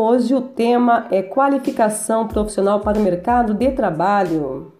Hoje o tema é qualificação profissional para o mercado de trabalho.